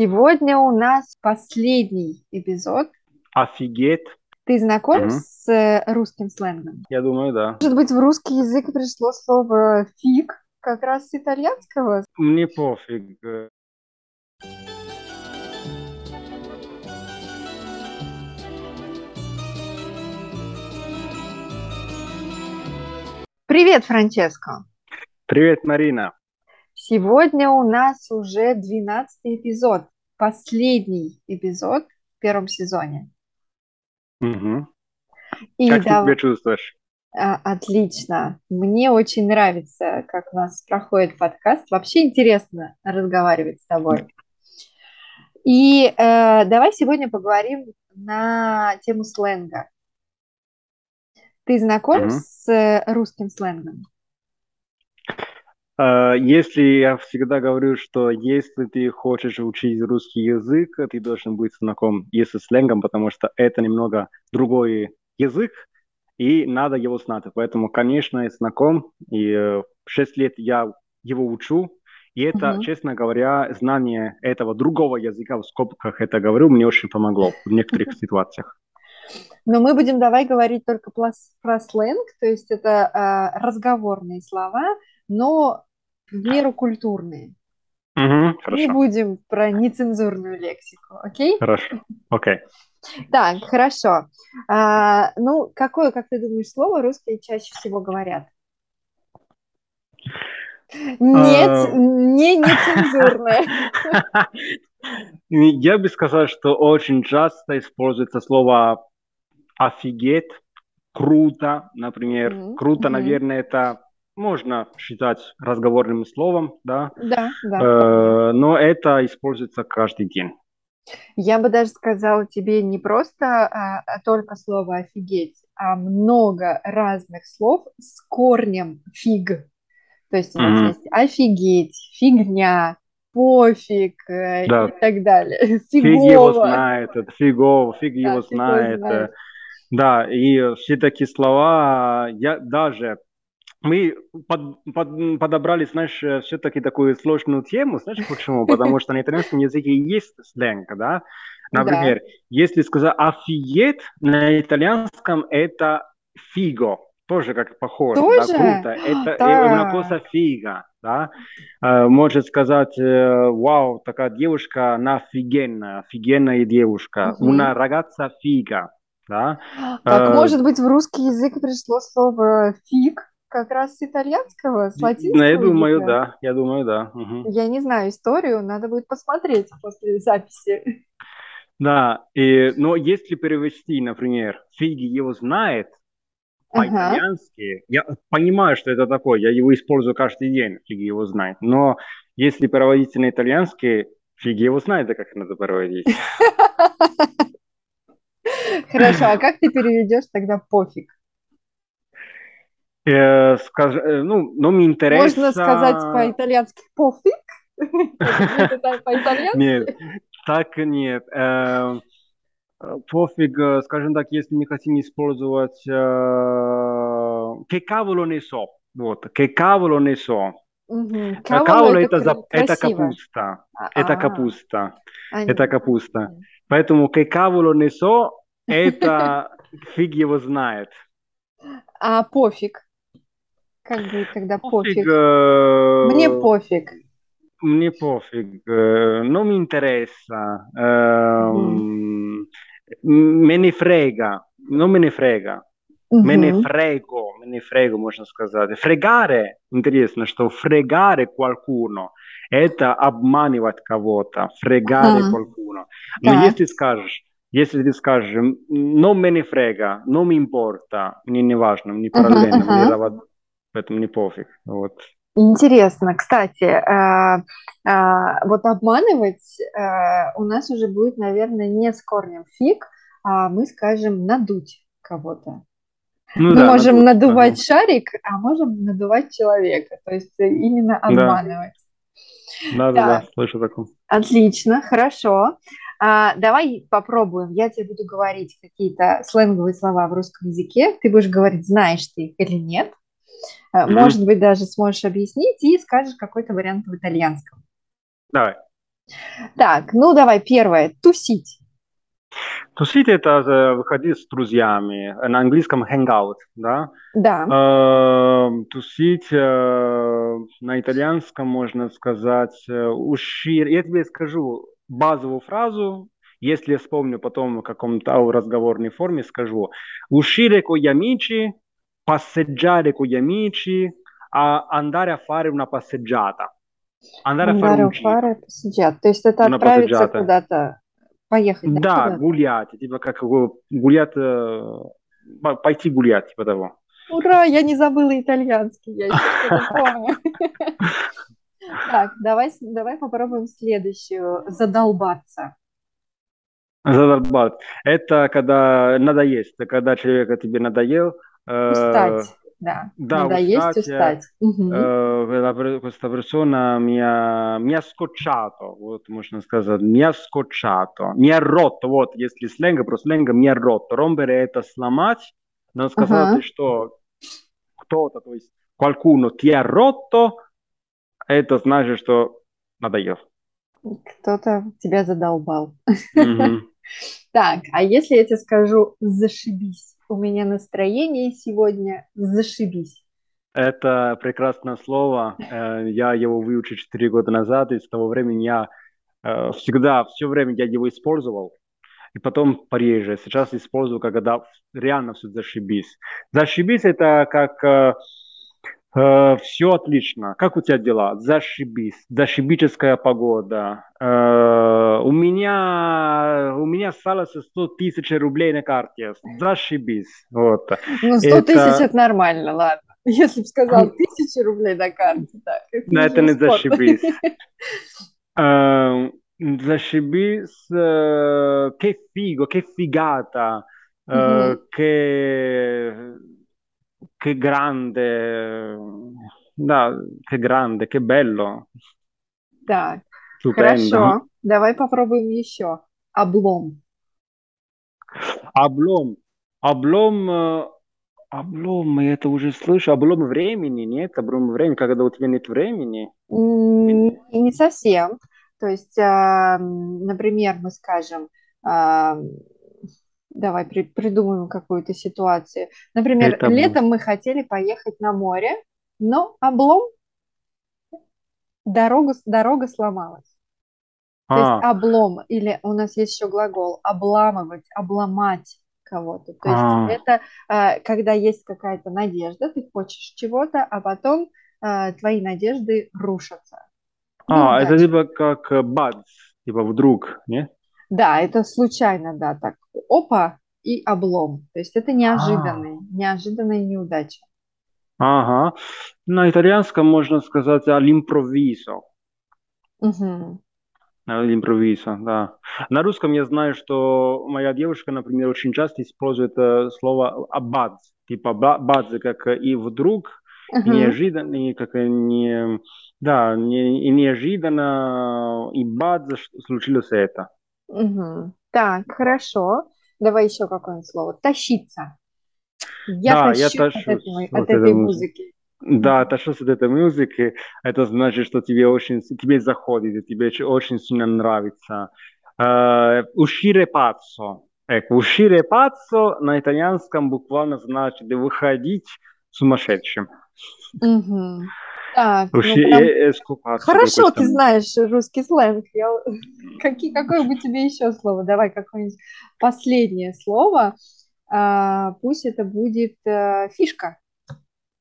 Сегодня у нас последний эпизод. Офигеть. Ты знаком Мгм. с э, русским сленгом? Я думаю, да. Может быть, в русский язык пришло слово фиг, как раз с итальянского? Мне пофиг. Привет, Франческо! Привет, Марина. Сегодня у нас уже 12 эпизод, последний эпизод в первом сезоне. Мгм. И Как ты да, себя чувствуешь? а, отлично. Мне очень нравится, как у нас проходит подкаст. Вообще интересно разговаривать с тобой. И э, давай сегодня поговорим на тему сленга. Ты знаком Мгм. с русским сленгом? Э, Если я всегда говорю, что если ты хочешь учить русский язык, ты должен быть знаком и со сленгом, потому что это немного другой язык, и надо его знать. Поэтому, конечно, я знаком, и э, шесть лет я его учу, и это, Мгм. честно говоря, знание этого другого языка, в скобках это говорю, мне очень помогло в некоторых ситуациях. Но мы будем давай говорить только про, сленг, то есть это э, разговорные слова, но в меру культурные. Не Хорошо, будем про нецензурную лексику, окей? хорошо, окей. Так, хорошо. А, ну, какое, как ты думаешь, слово русские чаще всего говорят? Нет, А. не нецензурное. Я бы сказал, что очень часто используется слово офигеть, круто, например. Круто, наверное, это можно считать разговорным словом, да, Да, да. Э, но это используется каждый день. Я бы даже сказала тебе не просто а, а только слово офигеть, а много разных слов с корнем фиг. То есть у нас Мгм. есть офигеть, фигня, пофиг э, Да. и так далее. Фиг его Фигово. знает, это фигово, фиг Да, его фиг его знает. знает. э, Да, и все такие слова, я даже мы под- под- подобрали, знаешь, все-таки такую сложную тему, знаешь почему? Потому что на итальянском языке есть сленг, да? Например, если сказать офигеть, на итальянском это фиго, тоже как похоже, да, Тоже? круто, это э, una cosa figa, да? Э, Может сказать, э, вау, такая девушка, она офигенная, офигенная девушка, Мгм. una ragazza figa, да? Так, Э, может быть, в русский язык пришло слово фиг как раз с итальянского, с Ну, латинского я думаю, языка? да, я думаю, да. мгм. Я не знаю историю, надо будет посмотреть после записи. Да, и, но если перевести, например, фиги его знает Ага. по-итальянски, я понимаю, что это такое, я его использую каждый день, фиги его знает, но если переводить на итальянский, фиги его знает, а как надо переводить. Хорошо, а как ты переведешь тогда пофиг? Э, скаж- э, ну, но мне интересно... Можно сказать по-итальянски пофиг? Нет, так нет. Э, Пофиг, э, скажем так, если мы хотим использовать «che cavolo ne so», вот, «che cavolo ne so». Кавало Кавула это это, за- это капуста, это а, капуста, а, это капуста. Поэтому «che cavolo ne so» это фиг его знает. А пофиг? Как будет, когда Пофиг, пофиг? э, Мне пофиг. Мне пофиг, non mi interessa, ehm, me ne frega, non me ne frega, Мгм. frego, me ne frego, можно сказать. Фрегare, интересно, что фрегare qualcuno – это обманывать кого-то, фрегare Ага. qualcuno. Но Так. если скажешь, если ты скажешь, non me ne frega, non mi importa, мне не важно, мне Ага, параллельно, мне ага. Поэтому мне пофиг, вот. Интересно, кстати, а, а, вот обманывать а, у нас уже будет, наверное, не с корнем фиг, а мы скажем надуть кого-то. Ну Мы да, можем надуть, надувать шарик, а можем надувать человека, то есть э, именно обманывать. Да, да, да, Так. слышу такое. Отлично, хорошо. А, давай попробуем. Я тебе буду говорить какие-то сленговые слова в русском языке. Ты будешь говорить, знаешь ты их или нет. Мгм. Может быть, даже сможешь объяснить и скажешь какой-то вариант в итальянском. Давай. Так, ну давай первое. Тусить. Тусить это выходить с друзьями. На английском hangout, да? Да. Э, тусить э, на итальянском можно сказать э, ушир. Я тебе скажу базовую фразу, если я вспомню потом в каком-то разговорной форме, скажу. Uscire con gli amici, passeggiare con gli amici, a andare a fare una passeggiata. Andare, andare a fare una passeggiata. То есть это отправиться куда-то, поехать. Да, да гулять. Типа как гулять, пойти гулять, типа того. Ура, я не забыла итальянский, я еще помню. Так, давай, давай попробуем следующую. Задолбаться. Задолбать. Это когда надоесть, когда человек тебе надоел. Устать. Да, да надоесть, устать. Угу. Э, questa persona mi ha, mi ha scocciato, вот можно сказать, mi ha scocciato, mi ha rotto, вот если сленга, про сленга, mi ha rotto. Rompere это сломать, но сказать, ага. что кто-то, то есть qualcuno ti ha rotto, это значит, что надоел. Кто-то тебя задолбал. Так, а если я тебе скажу «зашибись», у меня настроение сегодня «зашибись». Это прекрасное слово. Э, я его выучил 4 года назад, и с того времени я э, всегда, все время я его использовал. И потом пореже. Сейчас использую, когда реально все зашибись. Зашибись это как э, Э, все отлично. Как у тебя дела? Зашибись. Зашибическая погода. Э, у меня у меня осталось 100 тысяч рублей на карте. Зашибись. Вот. Ну, 100 это... тысяч это нормально, ладно. Если бы сказал тысячи рублей на карте, так. Да, это не зашибись. Э, зашибись. Che figo, che figata. Che che grande, да, che grande, che bello. Так, Ступendo. хорошо. Давай попробуем еще. Облом. Облом. Облом, э, облом, я это уже слышу. Облом времени, нет? Облом времени, когда у тебя нет времени? Не совсем. То есть, а, например, мы скажем, а, Давай при, придумаем какую-то ситуацию. Например, Это... летом мы хотели поехать на море, но облом, дорога, дорога сломалась. А. То есть облом, или у нас есть еще глагол обламывать, обломать кого-то. То есть а. это э, когда есть какая-то надежда, ты хочешь чего-то, а потом э, твои надежды рушатся. А, это типа как бадс, типа вдруг, не? Да, это случайно, да, так, опа, и облом. То есть это неожиданный, а. неожиданная неудача. Ага. На итальянском можно сказать all'improvviso. Угу. All'improvviso, да. На русском я знаю, что моя девушка, например, очень часто использует э, слово абадз, типа бадз, как и вдруг, uh-huh. неожиданно, и как не, да, не, и неожиданно, и бадз случилось это. Угу. Так, хорошо. Давай еще какое-нибудь слово. Тащиться. Я да, тащу я тащусь от, этой, от, от этой музыки. Да, тащусь от этой музыки. Это значит, что тебе очень, тебе заходит, тебе очень сильно нравится. Uh, uscire pazzo. Ecco, uscire pazzo на итальянском буквально значит выходить сумасшедшим. Угу. Так, ну, прям... Хорошо, ты знаешь русский сленг. Я... Какие, какое бы тебе еще слово? Давай какое-нибудь последнее слово. А, пусть это будет а, фишка.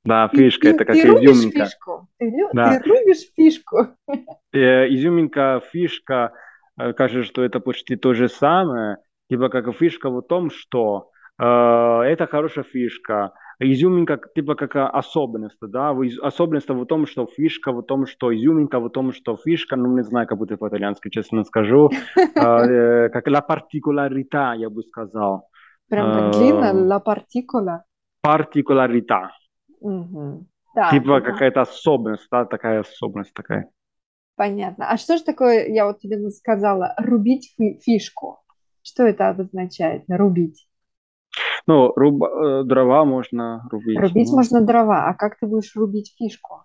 Да, фишка, ты, это как ты изюминка. Фишку? Ты, да. ты любишь фишку? Э, изюминка, фишка, э, кажется, что это почти то же самое. Типа как фишка в том, что э, это хорошая фишка, изюминка типа как особенность, да, особенность в том, что фишка в том, что изюминка в том, что фишка, ну не знаю, как будет по-итальянски, честно скажу, а, э, как la particolarità, я бы сказал. Прям длинно, la particola. Particolarità. Типа какая-то особенность, да, такая особенность такая. Понятно. А что же такое, я вот тебе сказала, рубить фишку? Что это обозначает, рубить? Ну, руб, э, дрова можно рубить. Рубить ну. можно дрова, а как ты будешь рубить фишку?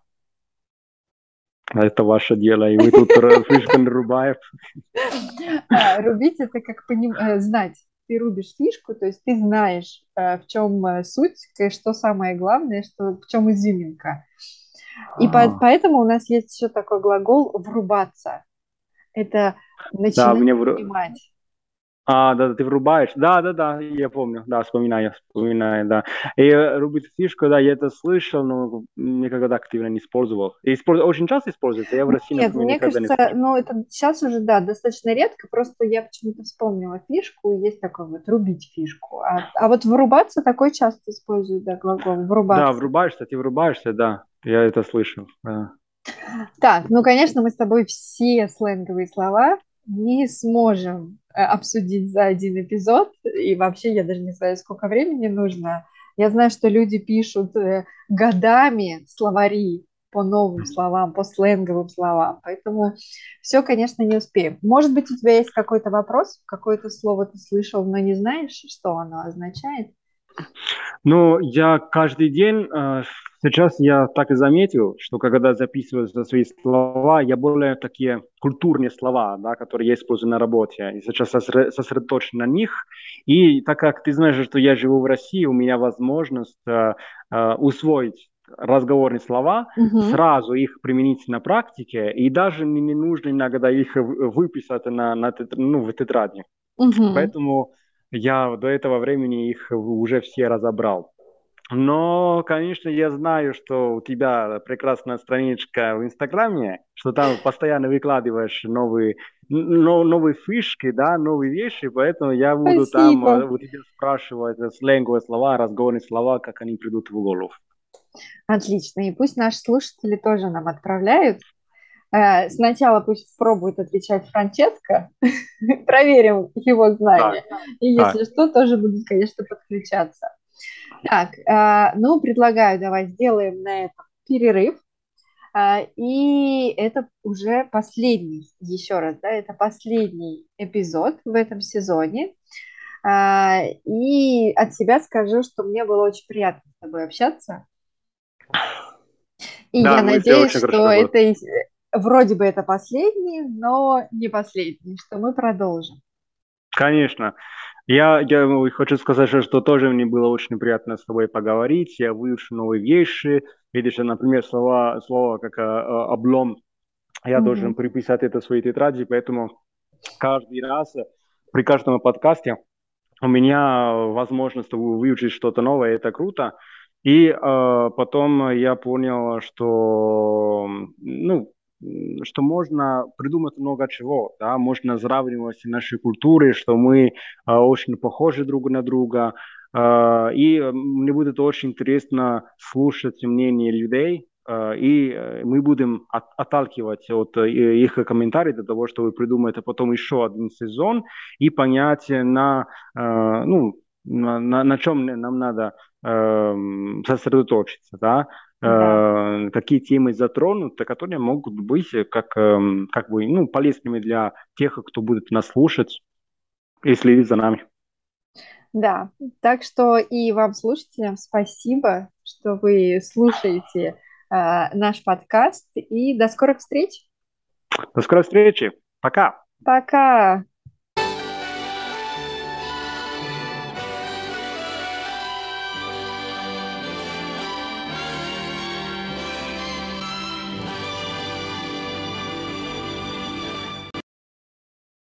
Это ваше дело, и вы тут фишку нарубаете. А, рубить это как э, знать. Ты рубишь фишку, то есть ты знаешь, э, в чем суть, что самое главное, что, в чем изюминка. И по, а. поэтому у нас есть еще такой глагол «врубаться». Это начинать да, мне понимать. А, да, ты врубаешь. Да, да, да, я помню. Да, вспоминаю, вспоминаю, да. И рубить фишку, да, я это слышал, но никогда активно не использовал. И использ... очень часто используется, я в России, Нет, мне кажется, ну, это сейчас уже, да, достаточно редко, просто я почему-то вспомнила фишку, есть такой вот рубить фишку. А, а вот врубаться такой часто используют, да, глагол, врубаться. Да, врубаешься, ты врубаешься, да, я это слышал, да. Так, ну, конечно, мы с тобой все сленговые слова не сможем обсудить за один эпизод, и вообще я даже не знаю, сколько времени нужно. Я знаю, что люди пишут э, годами словари по новым словам, по сленговым словам, поэтому все, конечно, не успеем. Может быть, у тебя есть какой-то вопрос, какое-то слово ты слышал, но не знаешь, что оно означает? Ну, я каждый день, э, сейчас я так и заметил, что когда записываю свои слова, я более такие культурные слова, да, которые я использую на работе, и сейчас сосредоточен на них. И так как ты знаешь, что я живу в России, у меня возможность э, э, усвоить разговорные слова, угу. сразу их применить на практике, и даже не, не нужно иногда их выписать на, на, ну, в тетради. Угу. Поэтому я до этого времени их уже все разобрал. Но, конечно, я знаю, что у тебя прекрасная страничка в Инстаграме, что там постоянно выкладываешь новые, но, новые фишки, да, новые вещи, поэтому я буду Спасибо. там э, у тебя спрашивать сленговые слова, разговорные слова, как они придут в голову. Отлично. И пусть наши слушатели тоже нам отправляют Э, сначала пусть пробует отвечать Франческо, проверим его знания. И если что, тоже будет, конечно, подключаться. Так, э, ну, предлагаю, давай сделаем на этом перерыв. Э, и это уже последний, еще раз, да, это последний эпизод в этом сезоне. И от себя скажу, что мне было очень приятно с тобой общаться. И да, я надеюсь, что это вроде бы это последний, но не последний, что мы продолжим. Конечно. Я, я хочу сказать, что тоже мне было очень приятно с тобой поговорить. Я выучил новые вещи. Видишь, например, слова, слова как а, облом. Я mm-hmm. должен приписать это в своей тетради, поэтому каждый раз при каждом подкасте у меня возможность выучить что-то новое, это круто. И э, потом я понял, что ну, что можно придумать много чего, да, можно сравнивать наши культуры, что мы э, очень похожи друг на друга, э, и мне будет очень интересно слушать мнение людей, э, и мы будем от, отталкивать от их комментариев для того, чтобы придумать потом еще один сезон и понять на, ну, на, на, на чем нам надо э, сосредоточиться, да, да. Э, какие темы затронуты, которые могут быть как, эм, как бы, ну, полезными для тех, кто будет нас слушать и следить за нами. Да, так что и вам, слушателям, спасибо, что вы слушаете э, наш подкаст, и до скорых встреч. До скорой встречи. Пока. Пока.